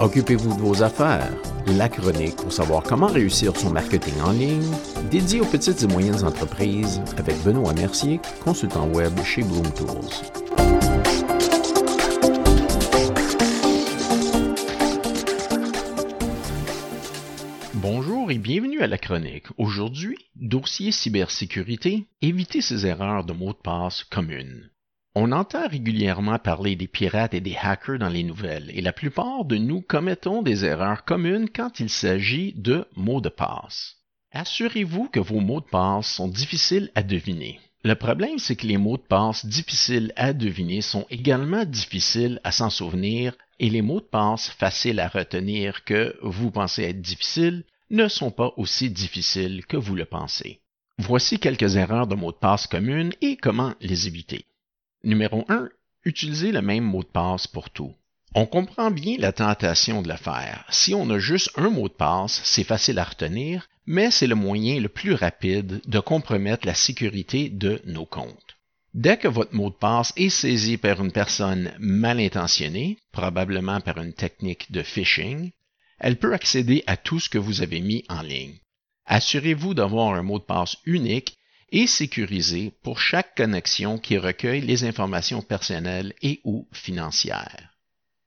Occupez-vous de vos affaires. La chronique pour savoir comment réussir son marketing en ligne, dédié aux petites et moyennes entreprises avec Benoît Mercier, consultant web chez Bloom Tools. Bonjour et bienvenue à la chronique. Aujourd'hui, dossier cybersécurité, éviter ces erreurs de mots de passe communes. On entend régulièrement parler des pirates et des hackers dans les nouvelles, et la plupart de nous commettons des erreurs communes quand il s'agit de mots de passe. Assurez-vous que vos mots de passe sont difficiles à deviner. Le problème, c'est que les mots de passe difficiles à deviner sont également difficiles à s'en souvenir et les mots de passe faciles à retenir que vous pensez être difficiles ne sont pas aussi difficiles que vous le pensez. Voici quelques erreurs de mots de passe communes et comment les éviter. Numéro 1. Utilisez le même mot de passe pour tout. On comprend bien la tentation de le faire. Si on a juste un mot de passe, c'est facile à retenir, mais c'est le moyen le plus rapide de compromettre la sécurité de nos comptes. Dès que votre mot de passe est saisi par une personne mal intentionnée, probablement par une technique de phishing, elle peut accéder à tout ce que vous avez mis en ligne. Assurez-vous d'avoir un mot de passe unique et sécurisé pour chaque connexion qui recueille les informations personnelles et ou financières.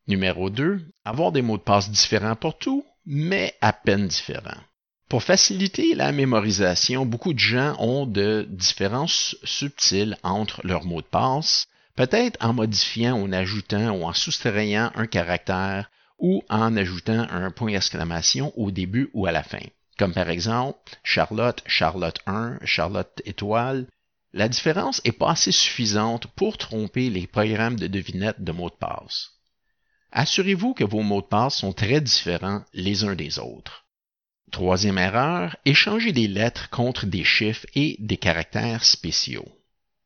Numéro 2. Avoir des mots de passe différents pour tout, mais à peine différents. Pour faciliter la mémorisation, beaucoup de gens ont de différences subtiles entre leurs mots de passe, peut-être en modifiant ou en ajoutant ou en soustrayant un caractère ou en ajoutant un point d'exclamation au début ou à la fin comme par exemple Charlotte, Charlotte 1, Charlotte étoile, la différence n'est pas assez suffisante pour tromper les programmes de devinette de mots de passe. Assurez-vous que vos mots de passe sont très différents les uns des autres. Troisième erreur, échanger des lettres contre des chiffres et des caractères spéciaux.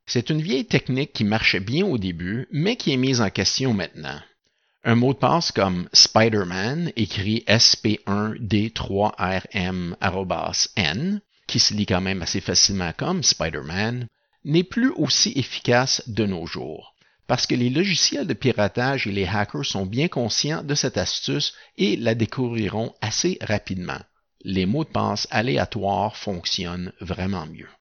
C'est une vieille technique qui marchait bien au début, mais qui est mise en question maintenant. Un mot de passe comme Spider-Man, écrit sp1d3rm-n, qui se lit quand même assez facilement comme Spider-Man, n'est plus aussi efficace de nos jours, parce que les logiciels de piratage et les hackers sont bien conscients de cette astuce et la découvriront assez rapidement. Les mots de passe aléatoires fonctionnent vraiment mieux.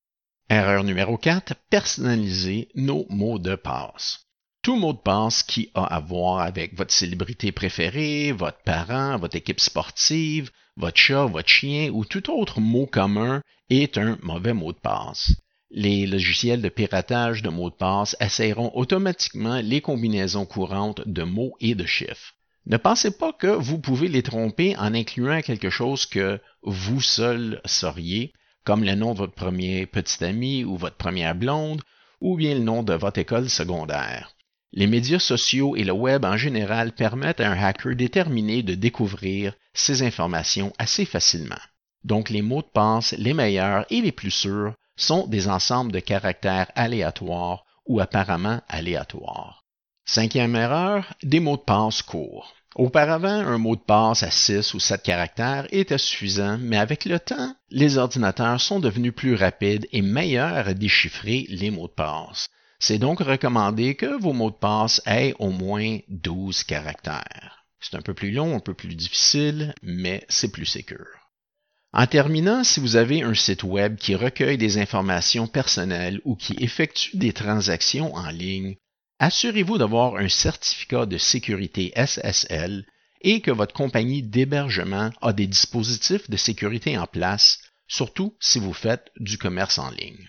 Erreur numéro 4, personnaliser nos mots de passe tout mot de passe qui a à voir avec votre célébrité préférée, votre parent, votre équipe sportive, votre chat, votre chien ou tout autre mot commun est un mauvais mot de passe. Les logiciels de piratage de mots de passe essayeront automatiquement les combinaisons courantes de mots et de chiffres. Ne pensez pas que vous pouvez les tromper en incluant quelque chose que vous seul sauriez, comme le nom de votre premier petit ami ou votre première blonde, ou bien le nom de votre école secondaire. Les médias sociaux et le web en général permettent à un hacker déterminé de découvrir ces informations assez facilement. Donc les mots de passe les meilleurs et les plus sûrs sont des ensembles de caractères aléatoires ou apparemment aléatoires. Cinquième erreur, des mots de passe courts. Auparavant, un mot de passe à 6 ou 7 caractères était suffisant, mais avec le temps, les ordinateurs sont devenus plus rapides et meilleurs à déchiffrer les mots de passe. C'est donc recommandé que vos mots de passe aient au moins 12 caractères. C'est un peu plus long, un peu plus difficile, mais c'est plus sûr. En terminant, si vous avez un site web qui recueille des informations personnelles ou qui effectue des transactions en ligne, assurez-vous d'avoir un certificat de sécurité SSL et que votre compagnie d'hébergement a des dispositifs de sécurité en place, surtout si vous faites du commerce en ligne.